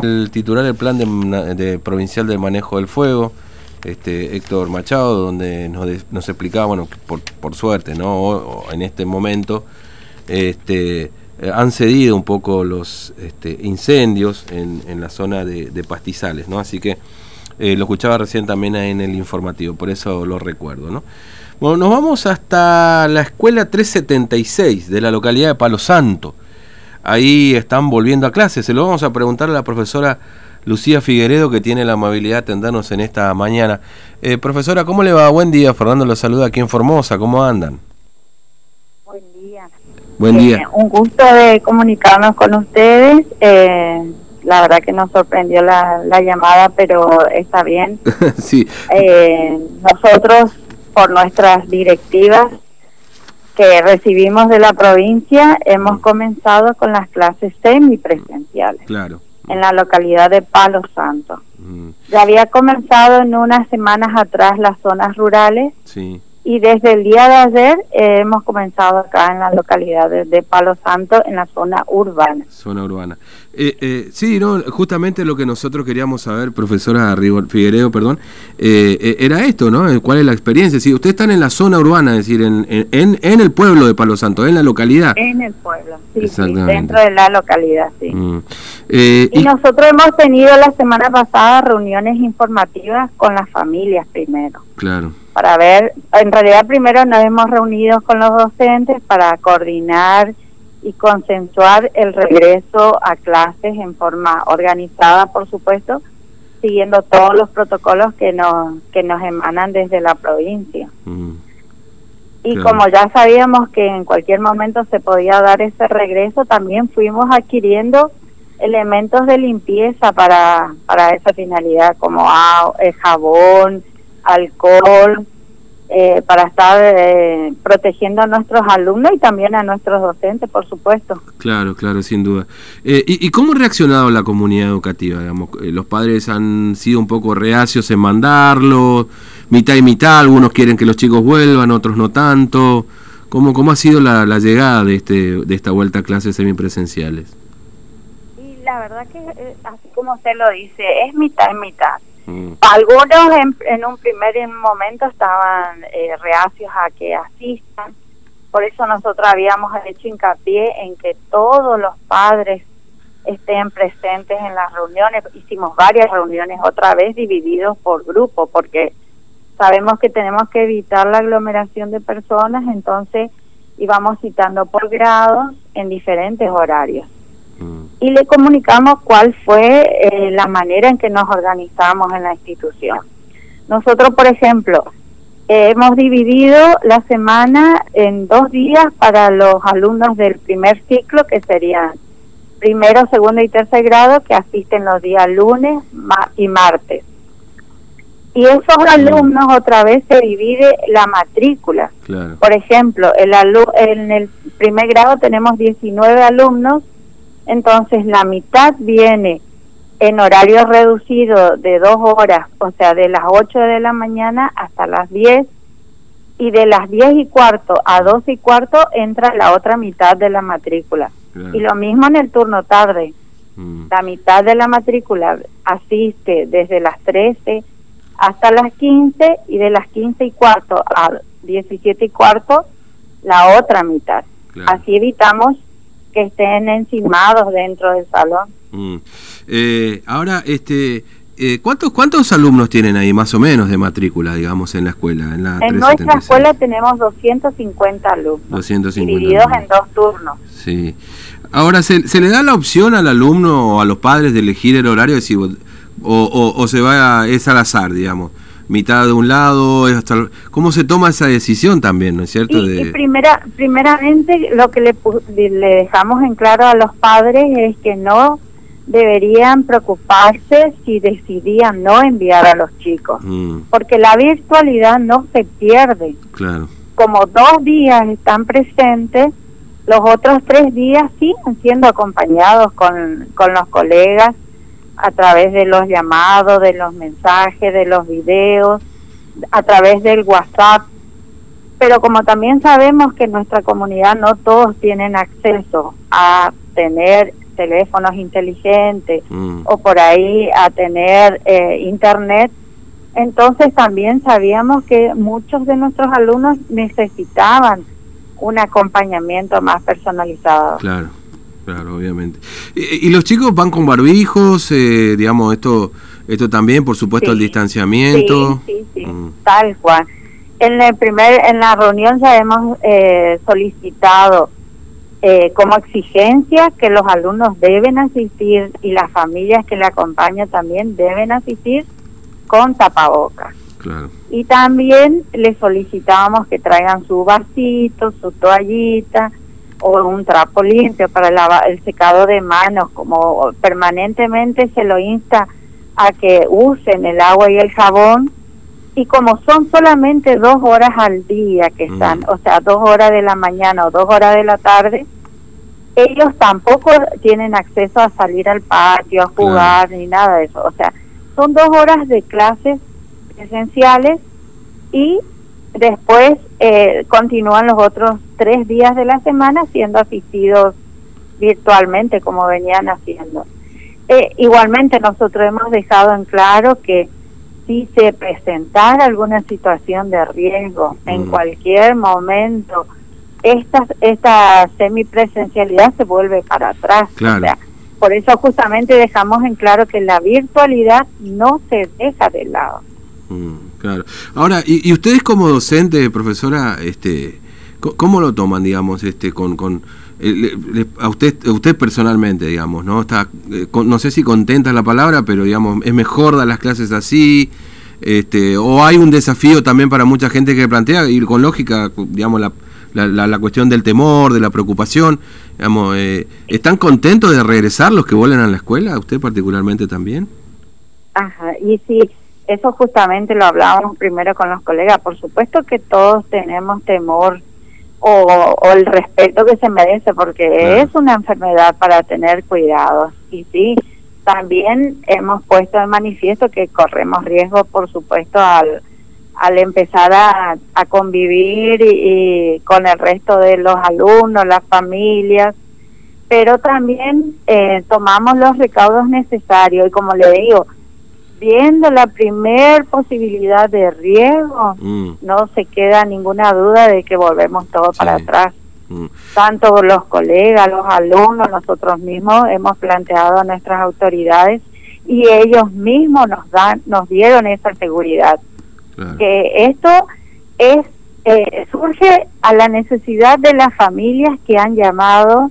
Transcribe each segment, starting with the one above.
El titular del plan de, provincial de manejo del fuego, este, Héctor Machado, donde nos, explicaba, bueno, que por, suerte, ¿no? en este momento este, han cedido un poco los este, incendios en, la zona de, pastizales, ¿no? Así que eh, lo escuchaba recién también en el informativo, por eso lo recuerdo, ¿no? Bueno, nos vamos hasta la escuela 376 de la localidad de Palo Santo ahí están volviendo a clase. Se lo vamos a preguntar a la profesora Lucía Figueredo, que tiene la amabilidad de atendernos en esta mañana. Eh, profesora, ¿cómo le va? Buen día. Fernando lo saluda aquí en Formosa. ¿Cómo andan? Buen día. Buen día. Eh, un gusto de comunicarnos con ustedes. Eh, la verdad que nos sorprendió la, la llamada, pero está bien. sí. nosotros, por nuestras directivas, que recibimos de la provincia, hemos comenzado con las clases semipresenciales. Claro. En la localidad de Palo Santo. Mm. Ya había comenzado en unas semanas atrás las zonas rurales. Sí y desde el día de ayer eh, hemos comenzado acá en la localidad de, Palo Santo, en la zona urbana. Zona urbana. Eh, eh, sí, no, justamente lo que nosotros queríamos saber, profesora Figueredo, perdón, era esto, ¿no? ¿Cuál es la experiencia? Si ustedes están en la zona urbana, es decir, en, en, en el pueblo de Palo Santo, en la localidad. En el pueblo, sí, dentro de la localidad, sí. Mm. y, y nosotros hemos tenido la semana pasada reuniones informativas con las familias primero. Claro para ver, en realidad primero nos hemos reunido con los docentes para coordinar y consensuar el regreso a clases en forma organizada, por supuesto, siguiendo todos los protocolos que nos que nos emanan desde la provincia. Mm. Y como ya sabíamos que en cualquier momento se podía dar ese regreso, también fuimos adquiriendo elementos de limpieza para, para esa finalidad, como el jabón, alcohol, eh, para estar eh, protegiendo a nuestros alumnos y también a nuestros docentes, por supuesto. Claro, claro, sin duda. Eh, y, cómo ha reaccionado la comunidad educativa? Digamos? ¿Los padres han sido un poco reacios en mandarlo? Mitad y mitad, algunos quieren que los chicos vuelvan, otros no tanto. ¿Cómo, cómo ha sido la, la llegada de, este, de esta vuelta a clases semipresenciales? Y la verdad que, así como usted lo dice, es mitad y mitad Mm. Algunos en, un primer momento estaban eh, reacios a que asistan, por eso nosotros habíamos hecho hincapié en que todos los padres estén presentes en las reuniones. Hicimos varias reuniones otra vez divididos por grupo, porque sabemos que tenemos que evitar la aglomeración de personas, entonces íbamos citando por grados en diferentes horarios. Y le comunicamos cuál fue eh, la manera en que nos organizamos en la institución. Nosotros, por ejemplo, hemos dividido la semana en dos días para los alumnos del primer ciclo, que serían primero, segundo y tercer grado, que asisten los días lunes y martes. Y esos alumnos otra vez se divide la matrícula. Por ejemplo, el en el primer grado tenemos 19 alumnos entonces la mitad viene en horario reducido de dos horas, o sea, de las 8 de la mañana hasta las 10, y de las 10 y cuarto a 12 y cuarto entra la otra mitad de la matrícula. Y lo mismo en el turno tarde. Mm. La mitad de la matrícula asiste desde las 13 hasta las 15 y de las 15 y cuarto a 17 y cuarto la otra mitad. Así evitamos que estén encimados dentro del salón. Mm. Eh, ahora, este, eh, ¿cuántos cuántos alumnos tienen ahí más o menos de matrícula, digamos, en la escuela? En, la en nuestra escuela tenemos 250 alumnos, 250 divididos en dos turnos. Sí. Ahora, ¿se, ¿se, le da la opción al alumno o a los padres de elegir el horario o, o, o se va a, es al azar, digamos? Mitad de un lado, hasta cómo se toma esa decisión también, ¿no es cierto? Y, primera, primeramente lo que le, le dejamos en claro a los padres es que no deberían preocuparse si decidían no enviar a los chicos, mm. porque la virtualidad no se pierde. Claro. Como dos días están presentes, los otros tres días siguen siendo acompañados con, con los colegas a través de los llamados, de los mensajes, de los videos, a través del WhatsApp. Pero como también sabemos que en nuestra comunidad no todos tienen acceso a tener teléfonos inteligentes mm. o por ahí a tener eh, internet, entonces también sabíamos que muchos de nuestros alumnos necesitaban un acompañamiento más personalizado. Claro, claro, obviamente. ¿Y, los chicos van con barbijos? Eh, digamos, esto esto también, por supuesto, el distanciamiento. Sí, sí, sí, mm. tal cual. En, el primer, en la reunión ya hemos eh, solicitado eh, como exigencia que los alumnos deben asistir y las familias que le acompañan también deben asistir con tapabocas. Y también les solicitábamos que traigan su vasito, su toallita o un trapo limpio para el, el secado de manos, como permanentemente se lo insta a que usen el agua y el jabón y como son solamente dos horas al día que están, mm. o sea, dos horas de la mañana o dos horas de la tarde, ellos tampoco tienen acceso a salir al patio, a jugar, ni nada de eso. O sea, son dos horas de clases esenciales y después eh, continúan los otros tres días de la semana siendo asistidos virtualmente como venían haciendo. Eh, igualmente nosotros hemos dejado en claro que si se presentara alguna situación de riesgo en mm. cualquier momento, esta, esta semipresencialidad se vuelve para atrás. por eso justamente dejamos en claro que la virtualidad no se deja de lado. Mm, claro. Ahora, y, ustedes como docente, profesora, este, ¿cómo lo toman, digamos, este, con, con eh, a usted, a usted personalmente, digamos, ¿no? Está, eh, no sé si contenta la palabra, pero digamos, es mejor dar las clases así, este, o hay un desafío también para mucha gente que plantea, ir con lógica, digamos, la, la, la, cuestión del temor, de la preocupación, digamos, eh, ¿están contentos de regresar los que vuelven a la escuela? ¿Usted particularmente también? Ajá, y sí, eso justamente lo hablábamos primero con los colegas, por supuesto que todos tenemos temor o, el respeto que se merece, porque es una enfermedad para tener cuidado. Y sí, también hemos puesto en manifiesto que corremos riesgo, por supuesto, al, al empezar a, a convivir y, con el resto de los alumnos, las familias, pero también eh, tomamos los recaudos necesarios y como le digo, viendo la primer posibilidad de riesgo, mm. no se queda ninguna duda de que volvemos todo para atrás. Mm. Tanto los colegas, los alumnos, nosotros mismos hemos planteado a nuestras autoridades y ellos mismos nos dan, nos dieron esa seguridad. Que esto es eh, surge a la necesidad de las familias que han llamado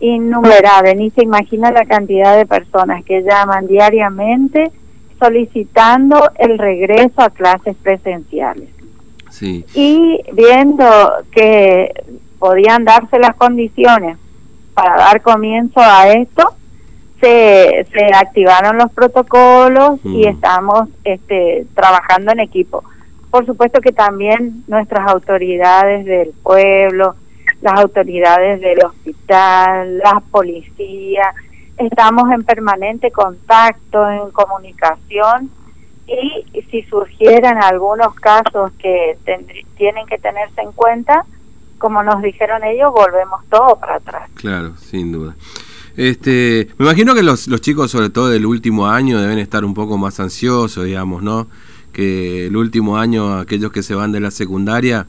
innumerables, ni se imagina la cantidad de personas que llaman diariamente solicitando el regreso a clases presenciales. Sí. Y viendo que podían darse las condiciones para dar comienzo a esto, se, se activaron los protocolos y mm. estamos este, trabajando en equipo. Por supuesto que también nuestras autoridades del pueblo, las autoridades del hospital, la policía, estamos en permanente contacto, en comunicación y si surgieran algunos casos que tienen que tenerse en cuenta, como nos dijeron ellos, volvemos todo para atrás. Claro, sin duda. Este, me imagino que los, los chicos, sobre todo del último año, deben estar un poco más ansiosos, digamos, ¿no? Que el último año, aquellos que se van de la secundaria,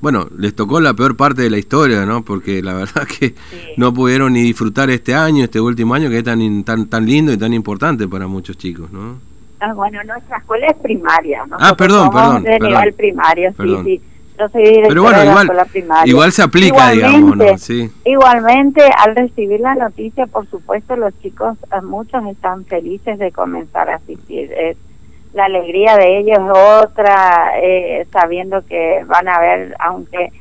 bueno, les tocó la peor parte de la historia, ¿no? Porque la verdad que no pudieron ni disfrutar este año, este último año que es tan, tan, tan lindo y tan importante para muchos chicos, ¿no? Ah, bueno, nuestra escuela es primaria. ¿no? ah, perdón, perdón. De nivel primario, sí, sí. Yo soy Pero bueno, igual, igual se aplica, digamos, ¿no? Sí. Igualmente, al recibir la noticia, por supuesto, los chicos, eh, muchos están felices de comenzar a asistir la alegría de ellos es otra, eh, sabiendo que van a ver, aunque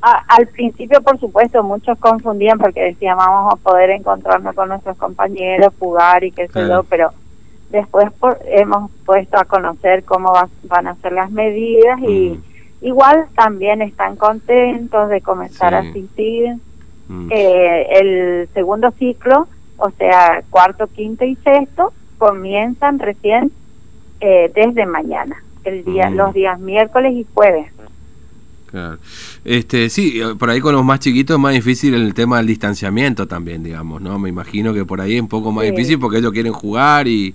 al principio, por supuesto, muchos confundían porque decían vamos a poder encontrarnos con nuestros compañeros, jugar y qué sé yo, pero después hemos puesto a conocer cómo van a ser las medidas y mm. igual también están contentos de comenzar a asistir. Mm. Eh, el segundo ciclo, o sea, cuarto, quinto y sexto, comienzan recién eh, desde mañana, el día, mm. los días miércoles y jueves. Claro. Este, sí, por ahí con los más chiquitos es más difícil el tema del distanciamiento también, digamos, ¿no? Me imagino que por ahí es un poco más difícil porque ellos quieren jugar y,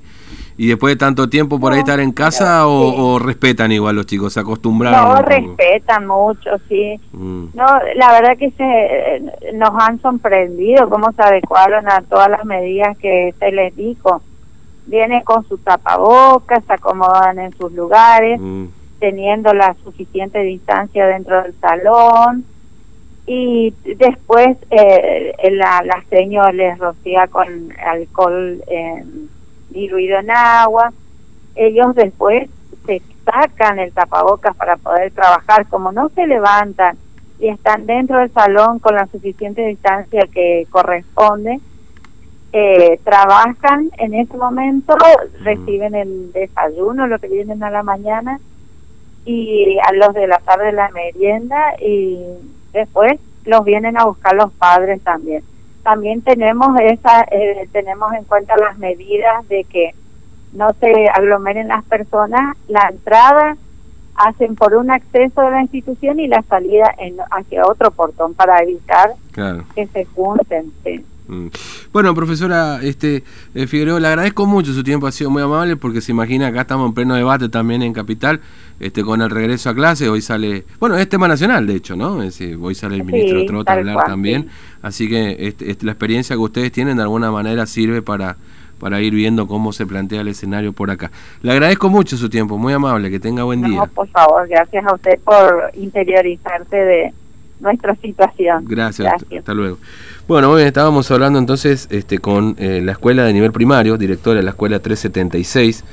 y después de tanto tiempo por ahí estar en casa o, respetan igual los chicos, se acostumbraron. No, respetan mucho, sí. Mm. No, la verdad que se nos han sorprendido cómo se adecuaron a todas las medidas que se les dijo. Vienen con su tapabocas, se acomodan en sus lugares. Mm teniendo la suficiente distancia dentro del salón y después eh, la, la señora les rocía con alcohol eh, diluido en agua. Ellos después se sacan el tapabocas para poder trabajar, como no se levantan y están dentro del salón con la suficiente distancia que corresponde, eh, trabajan en ese momento, reciben el desayuno, lo que vienen a la mañana, y a los de la tarde la merienda y después los vienen a buscar los padres también. También tenemos esa eh, tenemos en cuenta las medidas de que no se aglomeren las personas, la entrada hacen por un acceso de la institución y la salida en, hacia otro portón para evitar que se junten. Mm. Bueno, profesora este, eh, Figueroa, le agradezco mucho su tiempo, ha sido muy amable porque se imagina, acá estamos en pleno debate también en Capital, este, con el regreso a clase, hoy sale, bueno, es tema nacional de hecho, ¿no? Es decir, hoy sale el ministro Trota a hablar también, así que este, este, la experiencia que ustedes tienen de alguna manera sirve para, para ir viendo cómo se plantea el escenario por acá. Le agradezco mucho su tiempo, muy amable, que tenga buen día. por favor, gracias a usted por interiorizarse de nuestra situación. Gracias, hasta luego. Bueno, hoy estábamos hablando entonces este, con eh, la escuela de nivel primario, directora de la escuela 376.